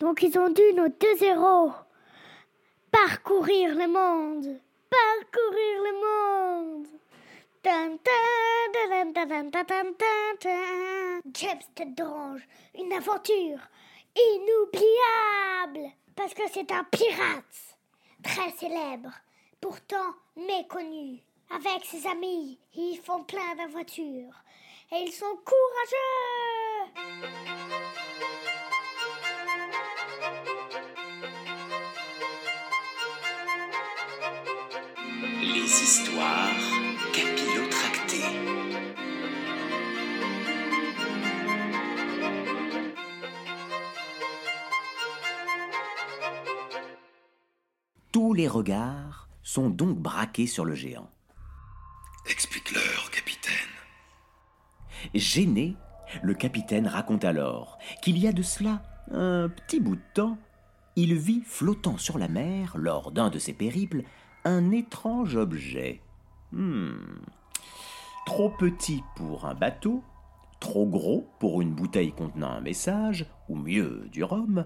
Donc ils ont dû, nos deux héros, parcourir le monde. Parcourir le monde. James Tête d'Orange, une aventure inoubliable parce que c'est un pirate très célèbre, pourtant méconnu. Avec ses amis, ils font plein d'aventures et ils sont courageux. Les histoires capillotractées. Tous les regards sont donc braqués sur le géant. Explique-leur, capitaine. Gêné, le capitaine raconte alors qu'il y a de cela un petit bout de temps, il vit flottant sur la mer, lors d'un de ses périples, un étrange objet. Hmm. Trop petit pour un bateau, trop gros pour une bouteille contenant un message, ou mieux du rhum,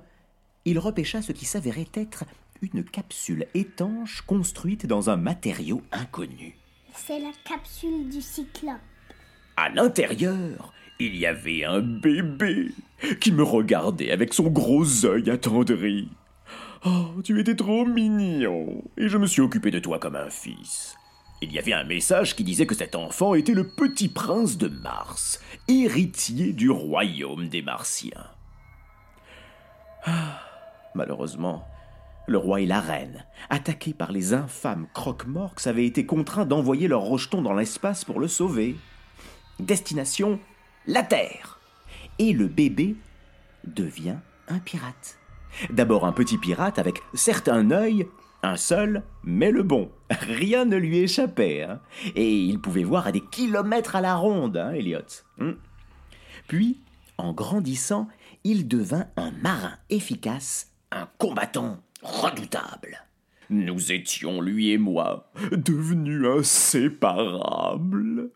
il repêcha ce qui s'avérait être une capsule étanche construite dans un matériau inconnu. C'est la capsule du cyclope. À l'intérieur, il y avait un bébé qui me regardait avec son gros œil attendri. Oh, tu étais trop mignon, et je me suis occupé de toi comme un fils. Il y avait un message qui disait que cet enfant était le petit prince de Mars, héritier du royaume des Martiens. Ah, malheureusement, le roi et la reine, attaqués par les infâmes croque-morks, avaient été contraints d'envoyer leur rejeton dans l'espace pour le sauver. Destination la Terre. Et le bébé devient un pirate. D'abord un petit pirate avec certes un œil, un seul, mais le bon. Rien ne lui échappait. hein. Et il pouvait voir à des kilomètres à la ronde, hein, Elliot. Hmm. Puis, en grandissant, il devint un marin efficace, un combattant redoutable. Nous étions, lui et moi, devenus inséparables.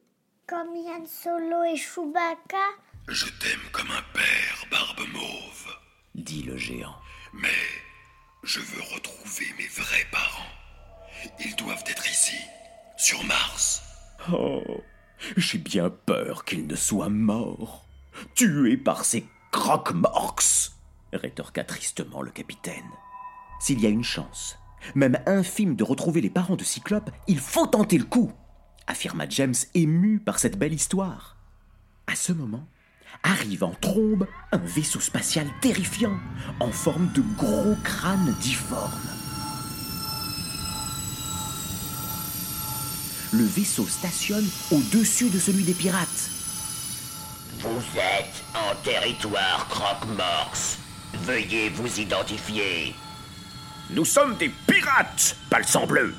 Comme Yann Solo et Chewbacca? Je t'aime comme un père, barbe mauve. dit le géant. Mais je veux retrouver mes vrais parents. Ils doivent être ici, sur Mars. Oh, j'ai bien peur qu'il ne soit mort, tué par ces croque-morks, rétorqua tristement le capitaine. S'il y a une chance, même infime, de retrouver les parents de Cyclope, il faut tenter le coup, affirma James ému par cette belle histoire. À ce moment, arrive en trombe un vaisseau spatial terrifiant, en forme de gros crâne difforme. Le vaisseau stationne au-dessus de celui des pirates. Vous êtes en territoire croque-morse. Veuillez vous identifier. Nous sommes des pirates, palsan bleu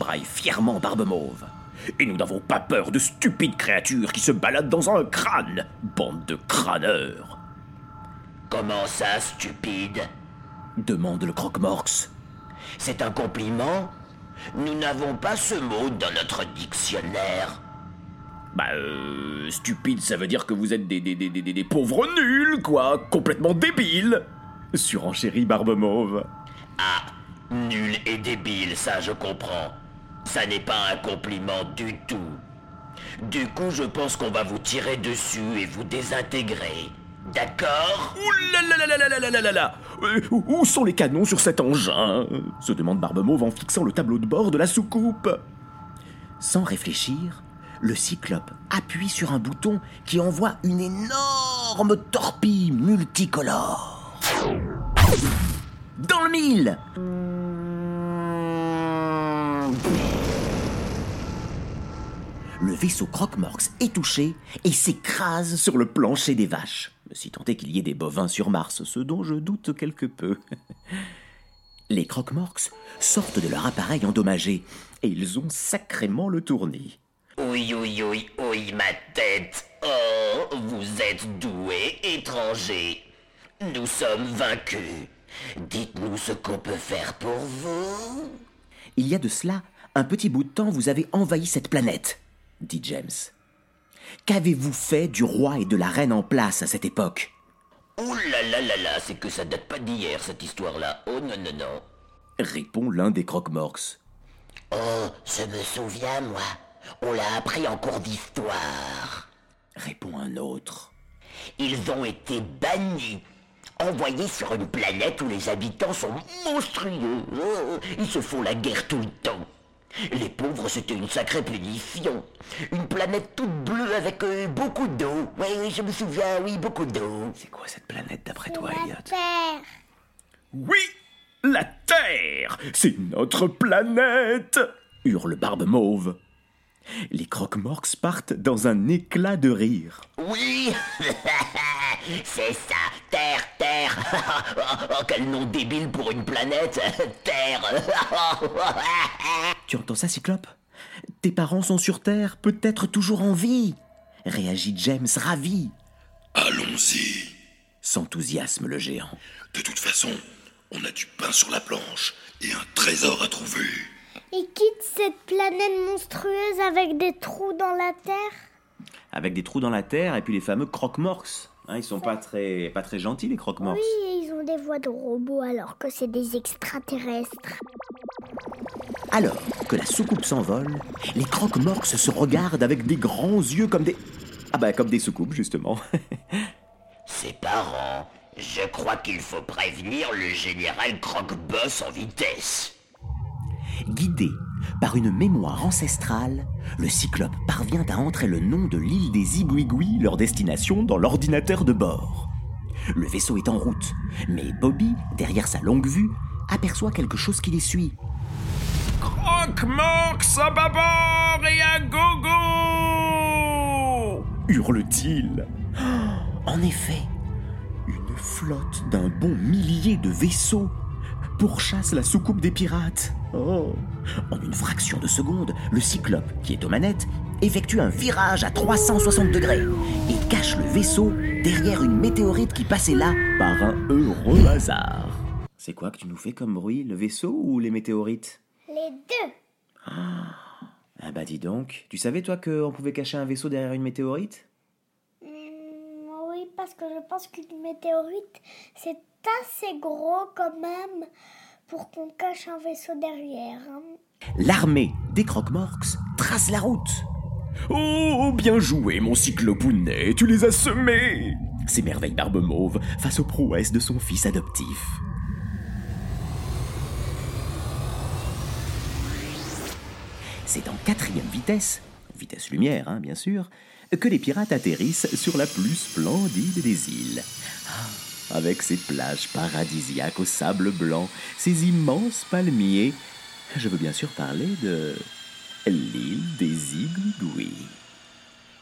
braille fièrement Barbe Mauve. Et nous n'avons pas peur de stupides créatures qui se baladent dans un crâne, bande de crâneurs Comment ça, stupide? Demande le croque-morx. C'est un compliment? Nous n'avons pas ce mot dans notre dictionnaire. Bah, euh, stupide, ça veut dire que vous êtes des, des, des, des, des pauvres nuls, quoi, complètement débiles surenchérit Barbe Mauve. Ah, nul et débile, ça je comprends. Ça n'est pas un compliment du tout. Du coup, je pense qu'on va vous tirer dessus et vous désintégrer. D'accord? Ouh là là là là là là là là Euh, Où où sont les canons sur cet engin? se demande Barbe Mauve en fixant le tableau de bord de la soucoupe. Sans réfléchir, le cyclope appuie sur un bouton qui envoie une énorme torpille multicolore. Dans le mille Le vaisseau Croque-Morx est touché et s'écrase sur le plancher des vaches. Si tant est qu'il y ait des bovins sur Mars, ce dont je doute quelque peu. Les Croque-Morx sortent de leur appareil endommagé et ils ont sacrément le tournis. Oui, oui, oui, oui, ma tête. Oh, vous êtes doué, étranger. Nous sommes vaincus. Dites-nous ce qu'on peut faire pour vous. Il y a de cela un petit bout de temps, vous avez envahi cette planète, dit James. Qu'avez-vous fait du roi et de la reine en place à cette époque? Ouh là là là là, c'est que ça date pas d'hier cette histoire-là. Oh non non non. Répond l'un des croque-morks. Oh, je me souviens, moi. On l'a appris en cours d'histoire. Répond un autre. Ils ont été bannis. Envoyés sur une planète où les habitants sont monstrueux. Oh, ils se font la guerre tout le temps. Les pauvres, c'était une sacrée punition. Une planète toute bleue avec euh, beaucoup d'eau. Oui, oui, je me souviens, oui, beaucoup d'eau. C'est quoi cette planète d'après toi, La Elliot? Terre. Oui, la Terre C'est notre planète hurle Barbe Mauve. Les croque-morks partent dans un éclat de rire. Oui, c'est ça, Terre, Terre. oh, quel nom débile pour une planète, Terre. Tu entends ça, Cyclope? Tes parents sont sur Terre, peut-être toujours en vie réagit James, ravi. Allons-y. S'enthousiasme le géant. De toute façon, on a du pain sur la planche et un trésor à trouver. Ils quittent cette planète monstrueuse avec des trous dans la Terre? Avec des trous dans la terre et puis les fameux croque-morks. Hein, ils sont pas très, pas très gentils, les croque-morks. Oui, ils ont des voix de robots alors que c'est des extraterrestres. Alors que la soucoupe s'envole, les croque-morks se regardent avec des grands yeux comme des... Ah bah comme des soucoupes, justement. Ses parents, je crois qu'il faut prévenir le général Croque-Boss en vitesse. Guidé par une mémoire ancestrale, le cyclope parvient à entrer le nom de l'île des Igouigouis, leur destination, dans l'ordinateur de bord. Le vaisseau est en route, mais Bobby, derrière sa longue vue, aperçoit quelque chose qui les suit. Croque-morks à bâbord et à gogo hurle-t-il. En effet, une flotte d'un bon millier de vaisseaux pourchasse la soucoupe des pirates. Oh En une fraction de seconde, le cyclope, qui est aux manettes, effectue un virage à 360 degrés et cache le vaisseau derrière une météorite qui passait là par un heureux hasard. C'est quoi que tu nous fais comme bruit, le vaisseau ou les météorites? Les deux. Ah bah dis donc, tu savais toi qu'on pouvait cacher un vaisseau derrière une météorite? Parce que je pense qu'une météorite, c'est assez gros quand même pour qu'on cache un vaisseau derrière. hein. L'armée des croque-morks trace la route. Oh, bien joué, mon cyclopounet, tu les as semés s'émerveille Barbe Mauve face aux prouesses de son fils adoptif. C'est en quatrième vitesse, vitesse lumière, hein, bien sûr, que les pirates atterrissent sur la plus splendide des îles. Ah, avec ses plages paradisiaques au sable blanc, ses immenses palmiers, je veux bien sûr parler de l'île des Igouigouis.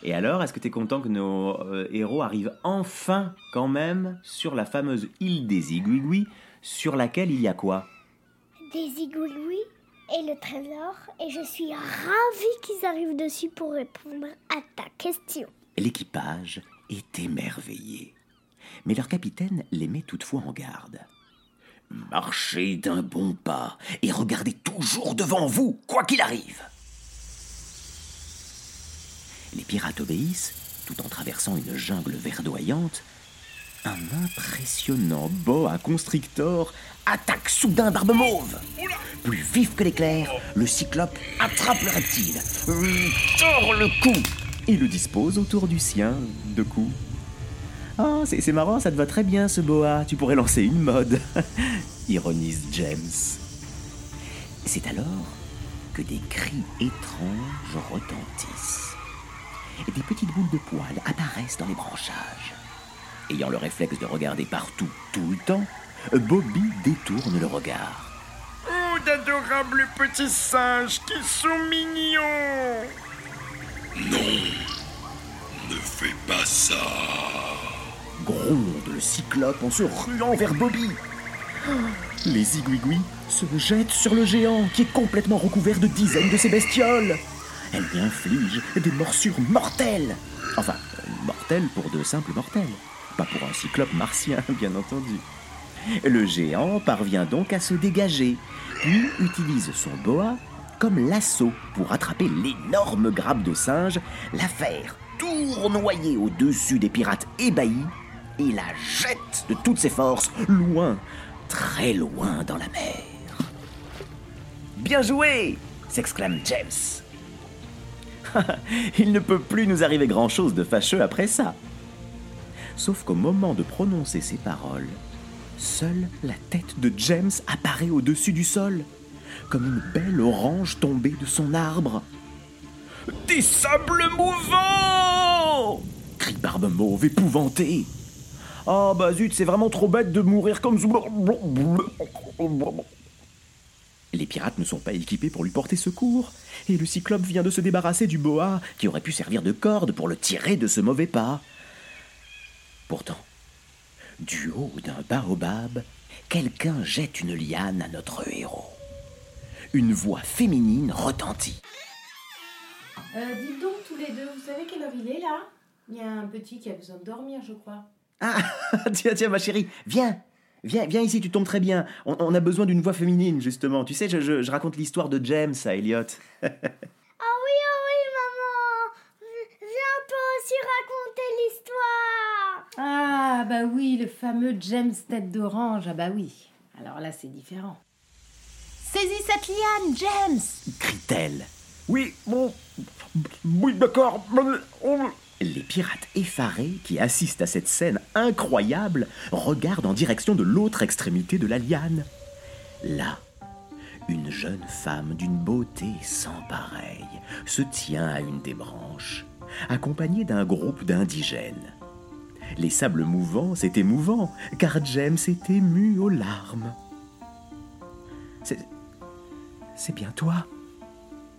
Et alors, est-ce que tu es content que nos euh, héros arrivent enfin, quand même, sur la fameuse île des Igouigouis, sur laquelle il y a quoi? Des igoulouis et le trésor. Et je suis ravie qu'ils arrivent dessus pour répondre à ta question. L'équipage est émerveillé. Mais leur capitaine les met toutefois en garde. Marchez d'un bon pas et regardez toujours devant vous, quoi qu'il arrive. Les pirates obéissent, tout en traversant une jungle verdoyante. Un impressionnant boa constrictor attaque soudain Barbe Mauve. Plus vif que l'éclair, le cyclope attrape le reptile, lui tord le cou et le dispose autour du sien de coups. Ah, c'est c'est marrant, ça te va très bien ce boa. Tu pourrais lancer une mode. Ironise James. C'est alors que des cris étranges retentissent. Et des petites boules de poils apparaissent dans les branchages. Ayant le réflexe de regarder partout, tout le temps, Bobby détourne le regard. D'adorables petits singes qui sont mignons Ne fais pas ça. Gronde le cyclope en se ruant vers Bobby. Les igouigouis se jettent sur le géant qui est complètement recouvert de dizaines de ces bestioles. Elle lui inflige des morsures mortelles. Enfin, euh, mortelles pour de simples mortels. Pas pour un cyclope martien, bien entendu. Le géant parvient donc à se dégager, puis utilise son boa comme lasso pour attraper l'énorme grappe de singe, la faire tournoyer au-dessus des pirates ébahis et la jette de toutes ses forces loin, très loin dans la mer. Bien joué s'exclame James. Il ne peut plus nous arriver grand-chose de fâcheux après ça. Sauf qu'au moment de prononcer ces paroles, seule la tête de James apparaît au-dessus du sol, comme une belle orange tombée de son arbre. Des sables mouvants crie Barbe Mauve épouvanté. Ah bah zut, c'est vraiment trop bête de mourir comme. Les pirates ne sont pas équipés pour lui porter secours, et le cyclope vient de se débarrasser du boa qui aurait pu servir de corde pour le tirer de ce mauvais pas. Pourtant, du haut d'un baobab, quelqu'un jette une liane à notre héros. Une voix féminine retentit. Euh, dites donc tous les deux, vous savez quelle heure il est là? Il y a un petit qui a besoin de dormir, je crois. Ah, tiens, tiens, ma chérie, viens, viens, viens ici, tu tombes très bien. On, on a besoin d'une voix féminine, justement. Tu sais, je, je- je raconte l'histoire de James à Elliot. Ah oui, ah oui, maman Viens toi aussi raconter l'histoire Ah, bah oui, le fameux James tête d'orange. Ah, bah oui. Alors là, c'est différent. Saisis cette liane, James crie-t-elle. Oui, bon. Oui, d'accord. Les pirates effarés qui assistent à cette scène incroyable regardent en direction de l'autre extrémité de la liane. Là, une jeune femme d'une beauté sans pareille se tient à une des branches, accompagnée d'un groupe d'indigènes. Les sables mouvants, c'est émouvant, car James est ému aux larmes. C'est. C'est bien toi,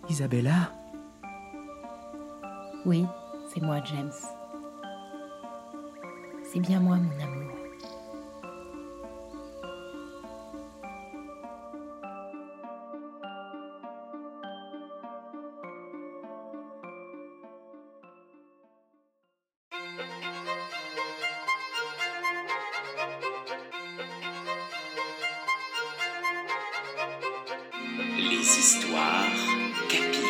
Isabella? Oui, c'est moi, James. C'est bien moi, mon amour. Les histoires capillotractées.